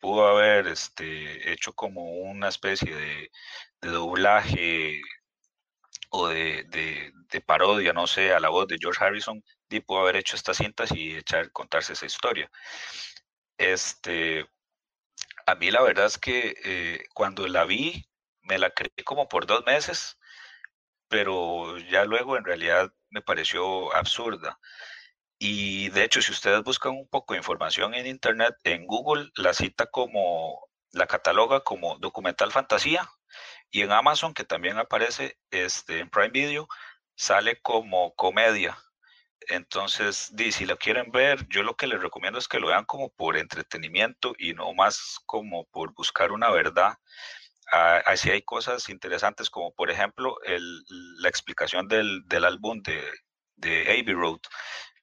pudo haber este, hecho como una especie de, doblaje o de, de, de, parodia, no sé, a la voz de George Harrison, pudo haber hecho estas cintas y echar, contarse esa historia. Este, a mí la verdad es que eh, cuando la vi, me la creí como por dos meses, pero ya luego en realidad me pareció absurda. Y de hecho, si ustedes buscan un poco de información en internet, en Google la cita como, la cataloga como documental fantasía y en Amazon, que también aparece este, en Prime Video, sale como comedia. Entonces, si lo quieren ver, yo lo que les recomiendo es que lo vean como por entretenimiento y no más como por buscar una verdad. Ah, así hay cosas interesantes como por ejemplo la explicación del, álbum de, de Abbey Road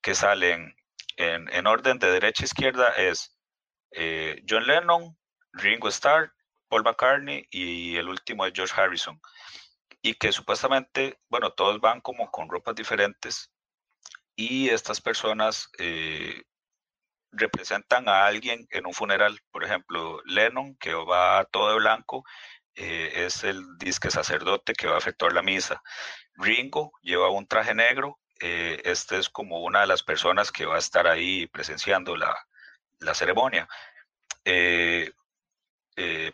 que salen en, orden de derecha a izquierda es eh, John Lennon, Ringo Starr, Paul McCartney y el último es George Harrison. Y que supuestamente, bueno, todos van como con ropas diferentes y estas personas eh, representan a alguien en un funeral. Por ejemplo, Lennon, que va todo de blanco, eh, es el disque sacerdote que va a efectuar la misa. Ringo lleva un traje negro, eh, este es como una de las personas que va a estar ahí presenciando la, la ceremonia.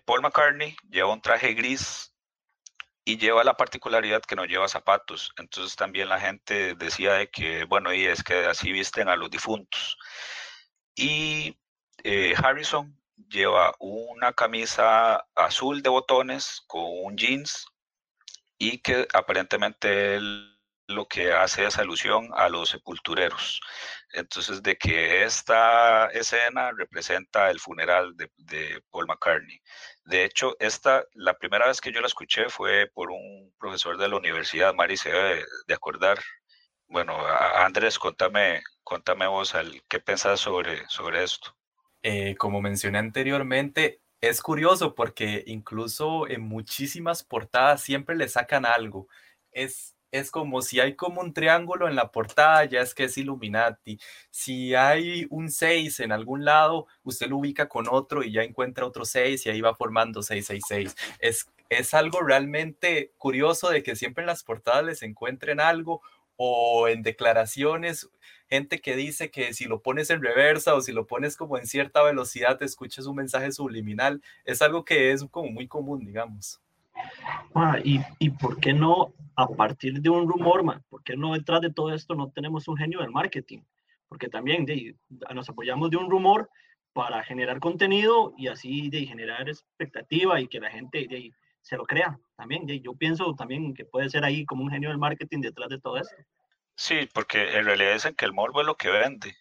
Paul McCartney lleva un traje gris y lleva la particularidad que no lleva zapatos. Entonces también la gente decía de que, bueno, y es que así visten a los difuntos. Y eh, Harrison lleva una camisa azul de botones con un jeans y que aparentemente lo que hace es alusión a los sepultureros. Entonces, de que esta escena representa el funeral de, Paul McCartney. De hecho, esta, la primera vez que yo la escuché fue por un profesor de la universidad, Mari se debe de acordar. Bueno, Andrés, contame, contame vos qué pensás sobre, sobre esto. Eh, como mencioné anteriormente, es curioso porque incluso en muchísimas portadas siempre le sacan algo. Es, es como si hay como un triángulo en la portada, ya es que es Illuminati. Si hay un 6 en algún lado, usted lo ubica con otro y ya encuentra otro 6 y ahí va formando 666. Es, es algo realmente curioso de que siempre en las portadas les encuentren algo o en declaraciones, gente que dice que si lo pones en reversa o si lo pones como en cierta velocidad, te escuches un mensaje subliminal. Es algo que es como muy común, digamos. Ah, y, y, por qué no, a partir de un rumor, ma, por qué no detrás de todo esto no tenemos un genio del marketing? Porque también de, nos apoyamos de un rumor para generar contenido y así de generar expectativa y que la gente de, se lo crea también. yo pienso también que puede ser ahí como un genio del marketing detrás de todo esto. Sí, porque en realidad dicen que el morbo es lo que vende.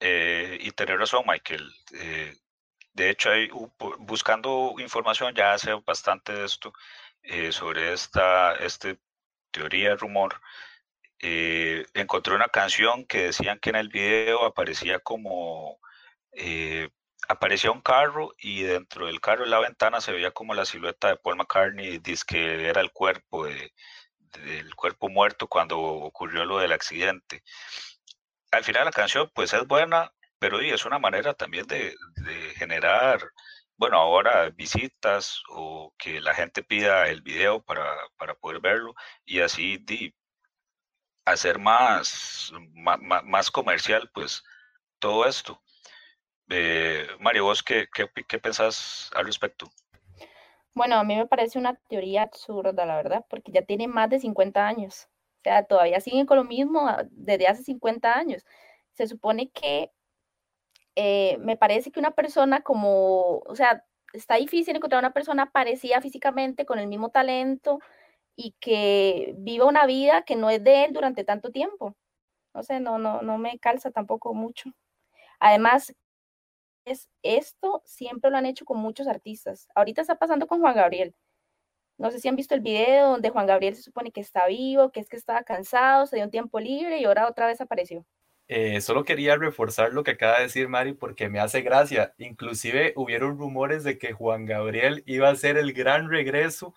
Eh, y tener razón, Michael. Eh, de hecho, buscando información ya hace bastante de esto eh, sobre esta este teoría, rumor. encontré una canción que decían que en el video aparecía como aparecía un carro y dentro del carro en la ventana se veía como la silueta de Paul McCartney, dice que era el cuerpo de, del cuerpo muerto cuando ocurrió lo del accidente. Al final la canción pues es buena, pero es una manera también de, generar, bueno, ahora visitas o que la gente pida el video para, poder verlo y así hacer más, más, más comercial pues todo esto. Eh, Mario, ¿vos qué, qué, qué pensás al respecto? Bueno, a mí me parece una teoría absurda, la verdad, porque ya tiene más de 50 años. O sea, todavía siguen con lo mismo ah, desde hace 50 años. Se supone que eh, me parece que una persona como, o sea, está difícil encontrar una persona parecida físicamente, con el mismo talento y que viva una vida que no es de él durante tanto tiempo. No sé, no, no, no me calza tampoco mucho. Además, esto siempre lo han hecho con muchos artistas. Ahorita está pasando con Juan Gabriel. No sé si han visto el video donde Juan Gabriel se supone que está vivo, que es que estaba cansado, se dio un tiempo libre y ahora otra vez apareció. Eh, solo quería reforzar lo que acaba de decir Mari porque me hace gracia. Inclusive hubieron rumores de que Juan Gabriel iba a hacer el gran regreso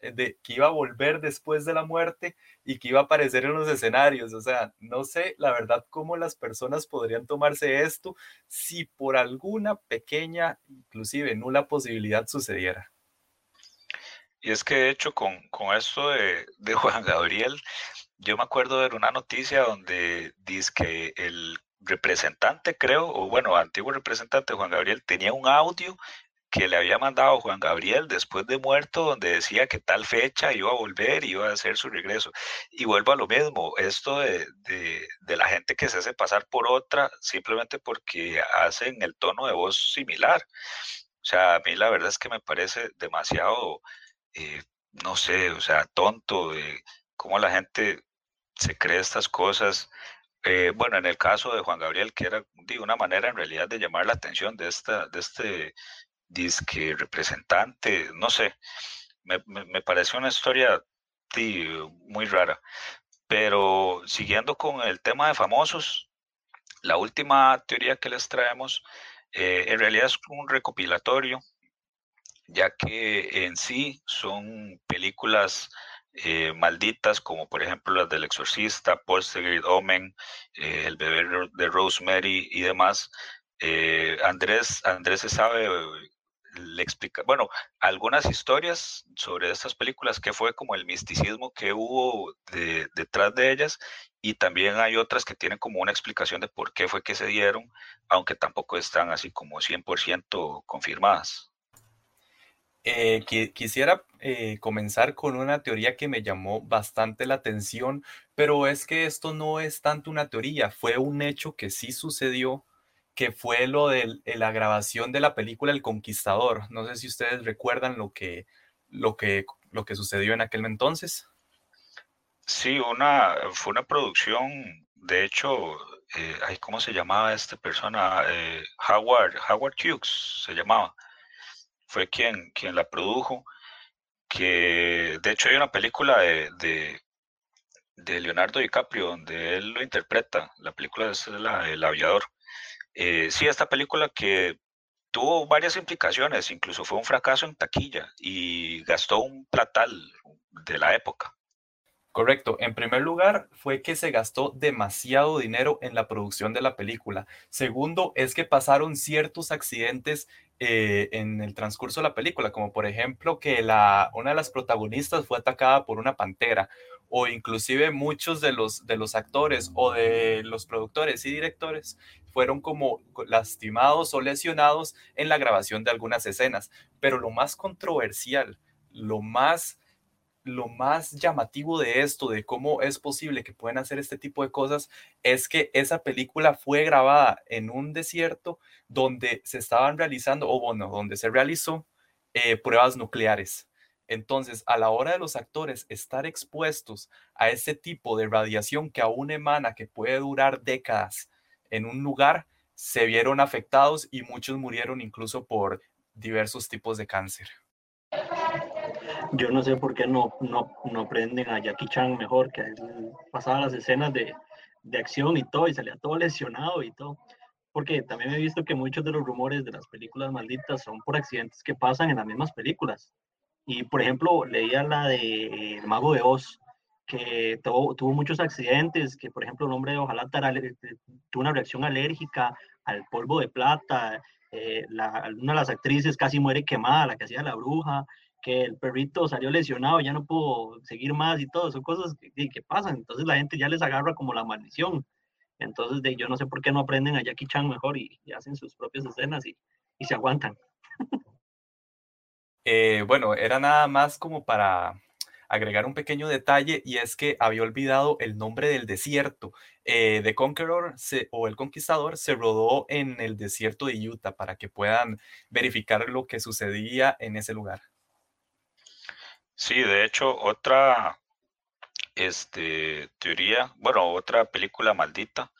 eh, de que iba a volver después de la muerte y que iba a aparecer en los escenarios. O sea, no sé la verdad cómo las personas podrían tomarse esto si por alguna pequeña, inclusive nula posibilidad sucediera. Y es que de hecho con, con esto de, de, Juan Gabriel, yo me acuerdo de una noticia donde dice que el representante, creo, o bueno, antiguo representante Juan Gabriel tenía un audio que le había mandado Juan Gabriel después de muerto, donde decía que tal fecha iba a volver y iba a hacer su regreso. Y vuelvo a lo mismo, esto de, de, la gente que se hace pasar por otra simplemente porque hacen el tono de voz similar. O sea, a mí la verdad es que me parece demasiado, eh, no sé, o sea, tonto de cómo la gente se cree estas cosas. Eh, bueno, en el caso de Juan Gabriel, que era de una manera en realidad de llamar la atención de, esta, de este disque representante, no sé, me, me, pareció una historia muy rara. Pero siguiendo con el tema de famosos, la última teoría que les traemos eh, en realidad es un recopilatorio, ya que en sí son películas eh, malditas, como por ejemplo las del Exorcista, Poltergeist, Omen, eh, El bebé de Rosemary y demás. Andrés, Andrés se sabe le explica, bueno, algunas historias sobre estas películas, que fue como el misticismo que hubo detrás de ellas, y también hay otras que tienen como una explicación de por qué fue que se dieron, aunque tampoco están así como 100% confirmadas. Eh, quisiera eh, comenzar con una teoría que me llamó bastante la atención, pero es que esto no es tanto una teoría, fue un hecho que sí sucedió, que fue lo de la grabación de la película El Conquistador. No sé si ustedes recuerdan lo que, lo que, lo que sucedió en aquel entonces. Sí, una, fue una producción, de hecho, eh, ¿cómo se llamaba esta persona? Eh, Howard, Howard Hughes se llamaba fue quien, quien la produjo, que de hecho hay una película de, de, Leonardo DiCaprio donde él lo interpreta, la película es la, El Aviador. Eh, sí, esta película que tuvo varias implicaciones, incluso fue un fracaso en taquilla y gastó un platal de la época. Correcto. En primer lugar, fue que se gastó demasiado dinero en la producción de la película. Segundo, es que pasaron ciertos accidentes eh, en el transcurso de la película, como por ejemplo que la, una de las protagonistas fue atacada por una pantera, o inclusive muchos de los, de los actores o de los productores y directores fueron como lastimados o lesionados en la grabación de algunas escenas. Pero lo más controversial, lo más lo más llamativo de esto, de cómo es posible que puedan hacer este tipo de cosas, es que esa película fue grabada en un desierto donde se estaban realizando, o bueno, donde se realizó eh, pruebas nucleares. Entonces, a la hora de los actores estar expuestos a ese tipo de radiación que aún emana, que puede durar décadas en un lugar, se vieron afectados y muchos murieron incluso por diversos tipos de cáncer. Yo no sé por qué no, no, no prenden a Jackie Chan mejor, que pasaba las escenas de, de acción y todo, y salía todo lesionado y todo. Porque también he visto que muchos de los rumores de las películas malditas son por accidentes que pasan en las mismas películas. Y por ejemplo, leía la de El Mago de Oz, que tuvo, tuvo muchos accidentes, que por ejemplo el hombre de Ojalá tuvo una reacción alérgica al polvo de plata, eh, una de las actrices casi muere quemada, la que hacía la bruja, que el perrito salió lesionado, ya no pudo seguir más y todo, son cosas que, que pasan, entonces la gente ya les agarra como la maldición. Entonces, de, yo no sé por qué no aprenden a Jackie Chan mejor y, hacen sus propias escenas y, y se aguantan. Eh, bueno, era nada más como para agregar un pequeño detalle y es que había olvidado el nombre del desierto. Eh, The Conqueror o El Conquistador se rodó en el desierto de Utah para que puedan verificar lo que sucedía en ese lugar. Sí, de hecho, otra este, teoría, bueno, otra película maldita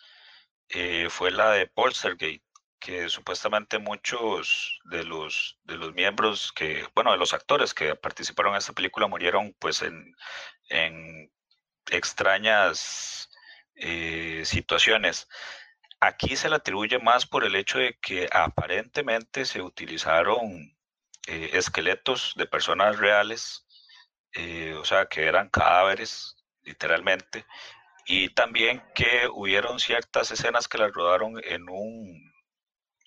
eh, fue la de Poltergeist, que supuestamente muchos de los, de los miembros que, bueno, de los actores que participaron en esta película murieron pues en, en extrañas eh, situaciones. Aquí se le atribuye más por el hecho de que aparentemente se utilizaron eh, esqueletos de personas reales eh, o sea, que eran cadáveres, literalmente, y también que hubieron ciertas escenas que las rodaron en un,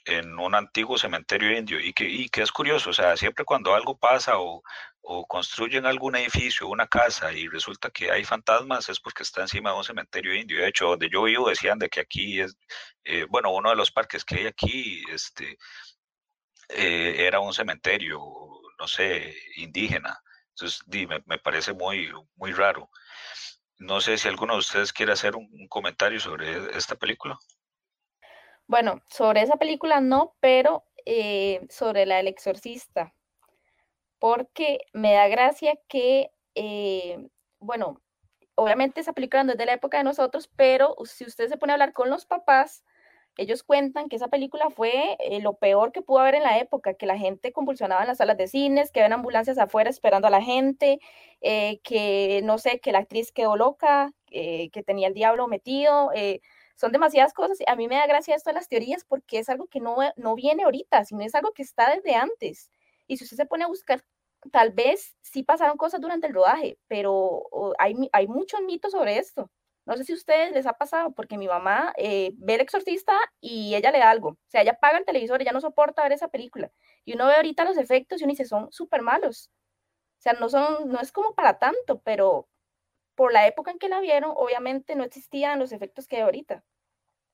en un antiguo cementerio indio, y que, y que es curioso, o sea, siempre cuando algo pasa o, o construyen algún edificio, una casa, y resulta que hay fantasmas, es porque está encima de un cementerio indio. De hecho, donde yo vivo decían de que aquí es, eh, bueno, uno de los parques que hay aquí, este, eh, era un cementerio, no sé, indígena. Entonces, dime, me parece muy, muy raro. No sé si alguno de ustedes quiere hacer un, comentario sobre esta película. Bueno, sobre esa película no, pero eh, sobre la del exorcista, porque me da gracia que, eh, bueno, obviamente esa película no es de la época de nosotros, pero si usted se pone a hablar con los papás, ellos cuentan que esa película fue eh, lo peor que pudo haber en la época, que la gente convulsionaba en las salas de cines, que había ambulancias afuera esperando a la gente, eh, que no sé, que la actriz quedó loca, eh, que tenía el diablo metido. son demasiadas cosas. A mí me da gracia esto de las teorías porque es algo que no, no viene ahorita, sino es algo que está desde antes. Y si usted se pone a buscar, tal vez sí pasaron cosas durante el rodaje, pero hay, hay muchos mitos sobre esto. No sé si a ustedes les ha pasado, porque mi mamá eh, ve el exorcista y ella le da algo. O sea, ella paga el televisor, ella no soporta ver esa película. Y uno ve ahorita los efectos y uno dice, son súper malos. O sea, no, son, no es como para tanto, pero por la época en que la vieron, obviamente no existían los efectos que hay ahorita.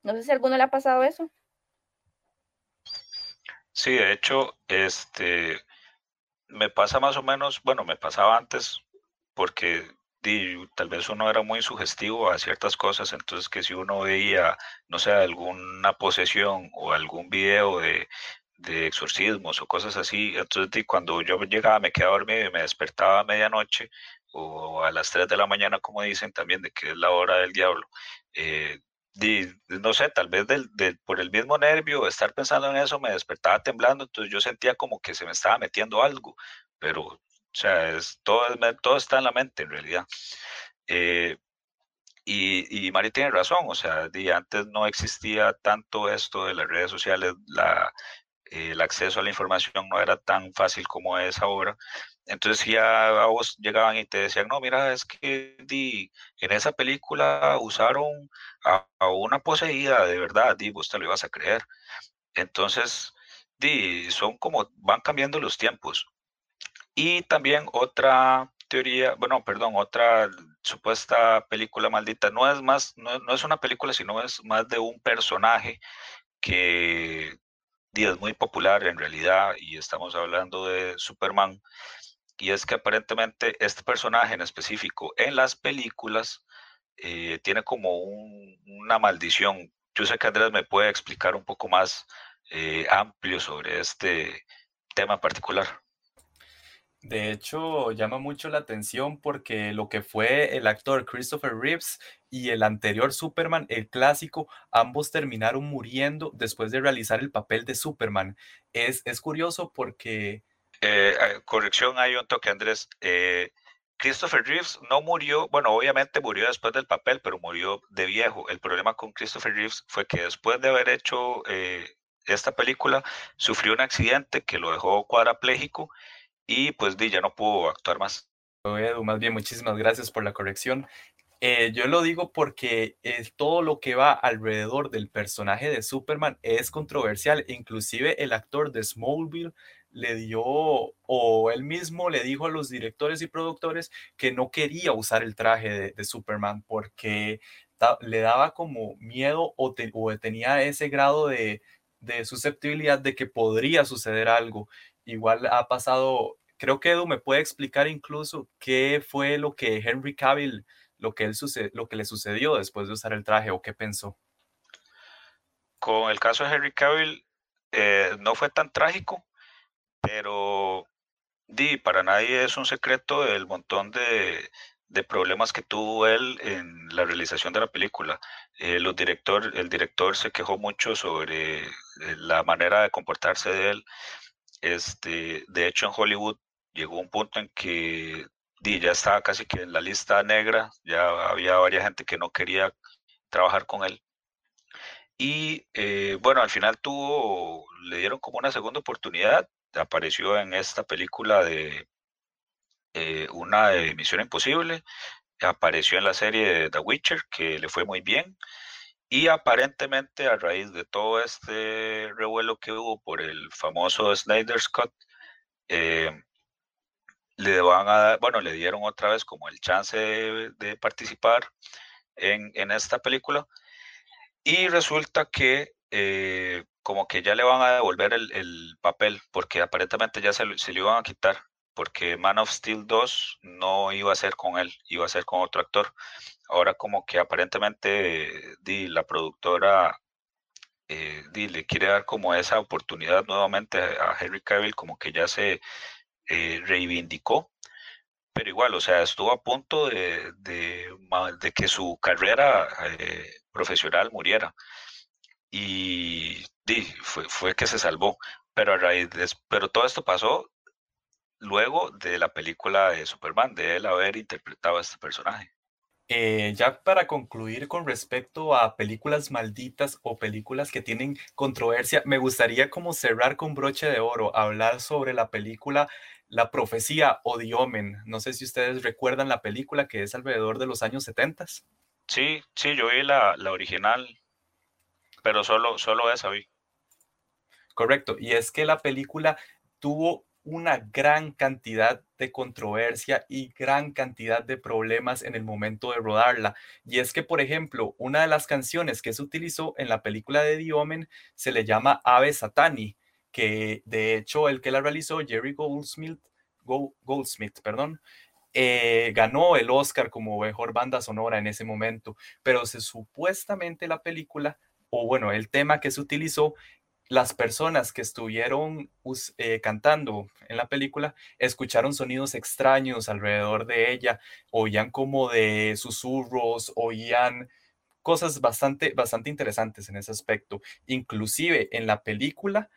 No sé si a alguno le ha pasado eso. Sí, de hecho, este, me pasa más o menos, bueno, me pasaba antes porque tal vez uno era muy sugestivo a ciertas cosas, entonces que si uno veía, no sé, alguna posesión o algún video de, de exorcismos o cosas así, entonces cuando yo llegaba me quedaba dormido y me despertaba a medianoche o a las 3 de la mañana, como dicen también, de que es la hora del diablo. Eh, no sé, tal vez del, por el mismo nervio, estar pensando en eso, me despertaba temblando, entonces yo sentía como que se me estaba metiendo algo, pero, o sea, es, todo, todo está en la mente en realidad. Eh, y, y Mari tiene razón, o sea, antes no existía tanto esto de las redes sociales, la, el acceso a la información no era tan fácil como es ahora. Entonces ya a vos llegaban y te decían, no, mira, es que di, en esa película usaron a, una poseída de verdad, y vos te lo ibas a creer. Entonces, di, son como, van cambiando los tiempos. Y también otra teoría, bueno, perdón, otra supuesta película maldita, no es más, no, no es una película, sino es más de un personaje que es muy popular en realidad y estamos hablando de Superman. Y es que aparentemente este personaje en específico en las películas eh, tiene como una maldición. Yo sé que Andrés me puede explicar un poco más eh, amplio sobre este tema particular. De hecho, llama mucho la atención porque lo que fue el actor Christopher Reeves y el anterior Superman, el clásico, ambos terminaron muriendo después de realizar el papel de Superman. Es, es curioso porque... Eh, eh, corrección, hay un toque, Andrés. Eh, Christopher Reeves no murió, bueno, obviamente murió después del papel, pero murió de viejo. El problema con Christopher Reeves fue que después de haber hecho esta película, sufrió un accidente que lo dejó cuadraplégico y pues di, ya no pudo actuar más. Edu, más bien muchísimas gracias por la corrección. Eh, yo lo digo porque todo lo que va alrededor del personaje de Superman es controversial. Inclusive el actor de Smallville le dio, o él mismo le dijo a los directores y productores que no quería usar el traje de, Superman porque le daba como miedo o, tenía ese grado de susceptibilidad de que podría suceder algo igual ha pasado, creo que Edu me puede explicar incluso qué fue lo que Henry Cavill, lo que, él lo que le sucedió después de usar el traje o qué pensó. Con el caso de Henry Cavill, eh, no fue tan trágico, pero di, para nadie es un secreto el montón de, problemas que tuvo él en la realización de la película. Eh, los director, el director se quejó mucho sobre eh, la manera de comportarse de él. Este, de hecho, en Hollywood llegó un punto en que ya estaba casi que en la lista negra, ya había varias gente que no quería trabajar con él. Y eh, bueno, al final tuvo, le dieron como una segunda oportunidad, apareció en esta película de eh, una de Misión Imposible, apareció en la serie The Witcher, que le fue muy bien, y aparentemente a raíz de todo este revuelo que hubo por el famoso Snyder Scott, eh, le van a dar, bueno, le dieron otra vez como el chance de, participar en, esta película. Y resulta que eh, como que ya le van a devolver el, papel, porque aparentemente ya se, se, le iban a quitar, porque Man of Steel 2 no iba a ser con él, iba a ser con otro actor ahora como que aparentemente di, la productora eh, di, le quiere dar como esa oportunidad nuevamente a Henry Cavill, como que ya se eh, reivindicó, pero igual, o sea, estuvo a punto de, de, que su carrera eh, profesional muriera. Y di, fue, fue que se salvó, pero a raíz de, pero todo esto pasó luego de la película de Superman, de él haber interpretado a este personaje. Eh, ya para concluir con respecto a películas malditas o películas que tienen controversia, me gustaría como cerrar con broche de oro, hablar sobre la película La profecía o The Omen. No sé si ustedes recuerdan la película que es alrededor de los años 70. Sí, sí, yo vi la, la original, pero solo, solo esa vi. Correcto, y es que la película tuvo una gran cantidad de controversia y gran cantidad de problemas en el momento de rodarla. Y es que, por ejemplo, una de las canciones que se utilizó en la película de The se le llama Ave Satani, que de hecho el que la realizó, Jerry Goldsmith, Goldsmith, perdón, eh, ganó el Oscar como mejor banda sonora en ese momento, pero se supuestamente la película, o bueno, el tema que se utilizó, las personas que estuvieron eh, cantando en la película escucharon sonidos extraños alrededor de ella, oían como de susurros, oían cosas bastante, bastante interesantes en ese aspecto. Inclusive en la película,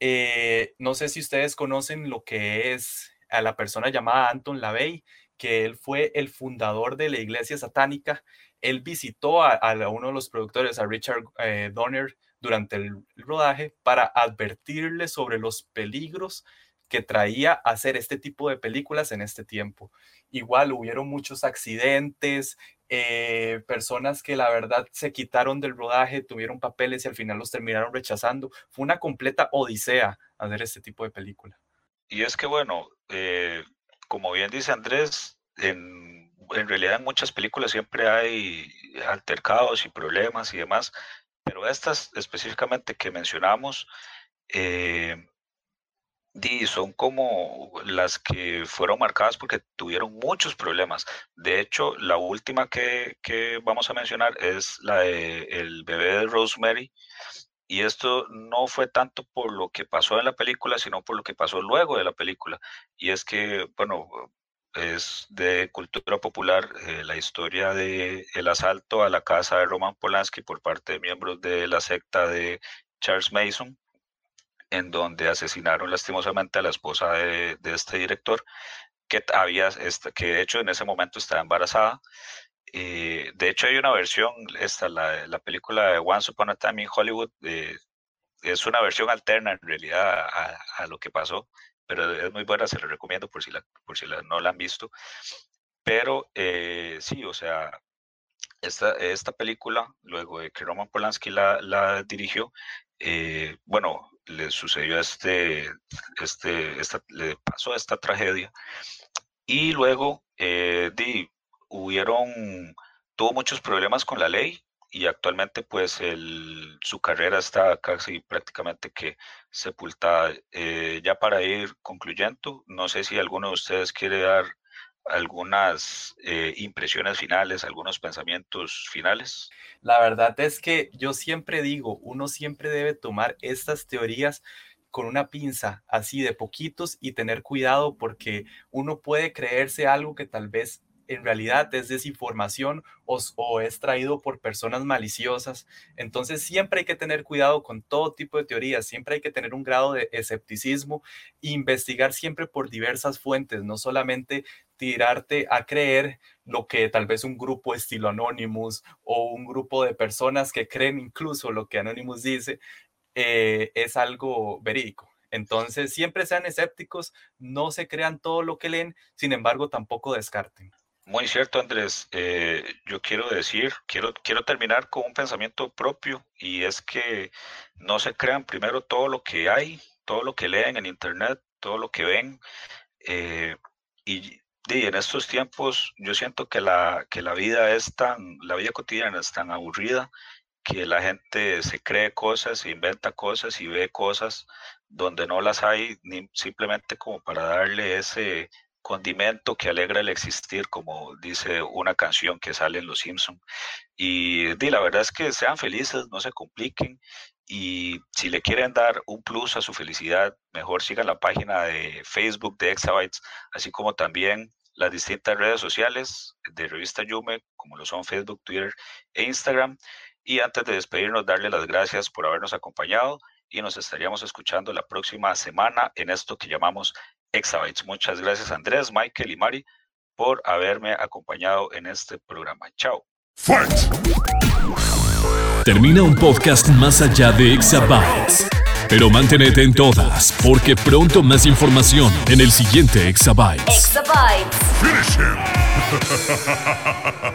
eh, no sé si ustedes conocen lo que es a la persona llamada Anton LaVey, que él fue el fundador de la iglesia satánica. Él visitó a, uno de los productores, a Richard eh, Donner, durante el rodaje para advertirle sobre los peligros que traía hacer este tipo de películas en este tiempo. Igual hubieron muchos accidentes, eh, personas que la verdad se quitaron del rodaje, tuvieron papeles y al final los terminaron rechazando. Fue una completa odisea hacer este tipo de película. Y es que bueno, eh, como bien dice Andrés, en, en, realidad en muchas películas siempre hay altercados y problemas y demás, pero estas específicamente que mencionamos, eh, son como las que fueron marcadas porque tuvieron muchos problemas. De hecho, la última que, que vamos a mencionar es la de El bebé de Rosemary. Y esto no fue tanto por lo que pasó en la película, sino por lo que pasó luego de la película. Y es que, bueno, es de cultura popular eh, la historia de el asalto a la casa de Roman Polanski por parte de miembros de la secta de Charles Mason en donde asesinaron lastimosamente a la esposa de, este director, que, había, que de hecho en ese momento estaba embarazada. Eh, de hecho, hay una versión, esta, la, la, película de Once Upon a Time in Hollywood, eh, es una versión alterna en realidad a, lo que pasó, pero es muy buena, se la recomiendo por si, la, por si la, no la han visto. Pero eh, sí, o sea, esta, esta película, luego de que Roman Polanski la, la dirigió, bueno, le sucedió este, este, esta, le pasó esta tragedia. Y luego, eh, hubieron, tuvo muchos problemas con la ley y actualmente pues su carrera está casi prácticamente que sepultada. Eh, ya para ir concluyendo, no sé si alguno de ustedes quiere dar algunas eh, impresiones finales, algunos pensamientos finales. La verdad es que yo siempre digo, uno siempre debe tomar estas teorías con una pinza, así de poquitos y tener cuidado porque uno puede creerse algo que tal vez en realidad es desinformación o, es traído por personas maliciosas. Entonces siempre hay que tener cuidado con todo tipo de teorías, siempre hay que tener un grado de escepticismo e investigar siempre por diversas fuentes, no solamente tirarte a creer lo que tal vez un grupo estilo Anonymous o un grupo de personas que creen incluso lo que Anonymous dice eh, es algo verídico. Entonces, siempre sean escépticos, no se crean todo lo que leen, sin embargo, tampoco descarten. Muy cierto, Andrés. Eh, yo quiero decir, quiero, quiero terminar con un pensamiento propio y es que no se crean primero todo lo que hay, todo lo que leen en Internet, todo lo que ven. Eh, y, en estos tiempos yo siento que la, que la vida es tan, la vida cotidiana es tan aburrida que la gente se cree cosas, inventa cosas y ve cosas donde no las hay, ni simplemente como para darle ese condimento que alegra el existir, como dice una canción que sale en Los Simpson. Y di, la verdad es que sean felices, no se compliquen. Y si le quieren dar un plus a su felicidad, mejor sigan la página de Facebook de Exabytes, así como también las distintas redes sociales de Revista Yume, como lo son Facebook, Twitter e Instagram. Y antes de despedirnos, darle las gracias por habernos acompañado y nos estaríamos escuchando la próxima semana en esto que llamamos Exabytes. Muchas gracias Andrés, Michael y Mari por haberme acompañado en este programa. Chao. Termina un podcast más allá de Exabytes. Pero manténete en todas, porque pronto más información en el siguiente Exabytes. Exabytes.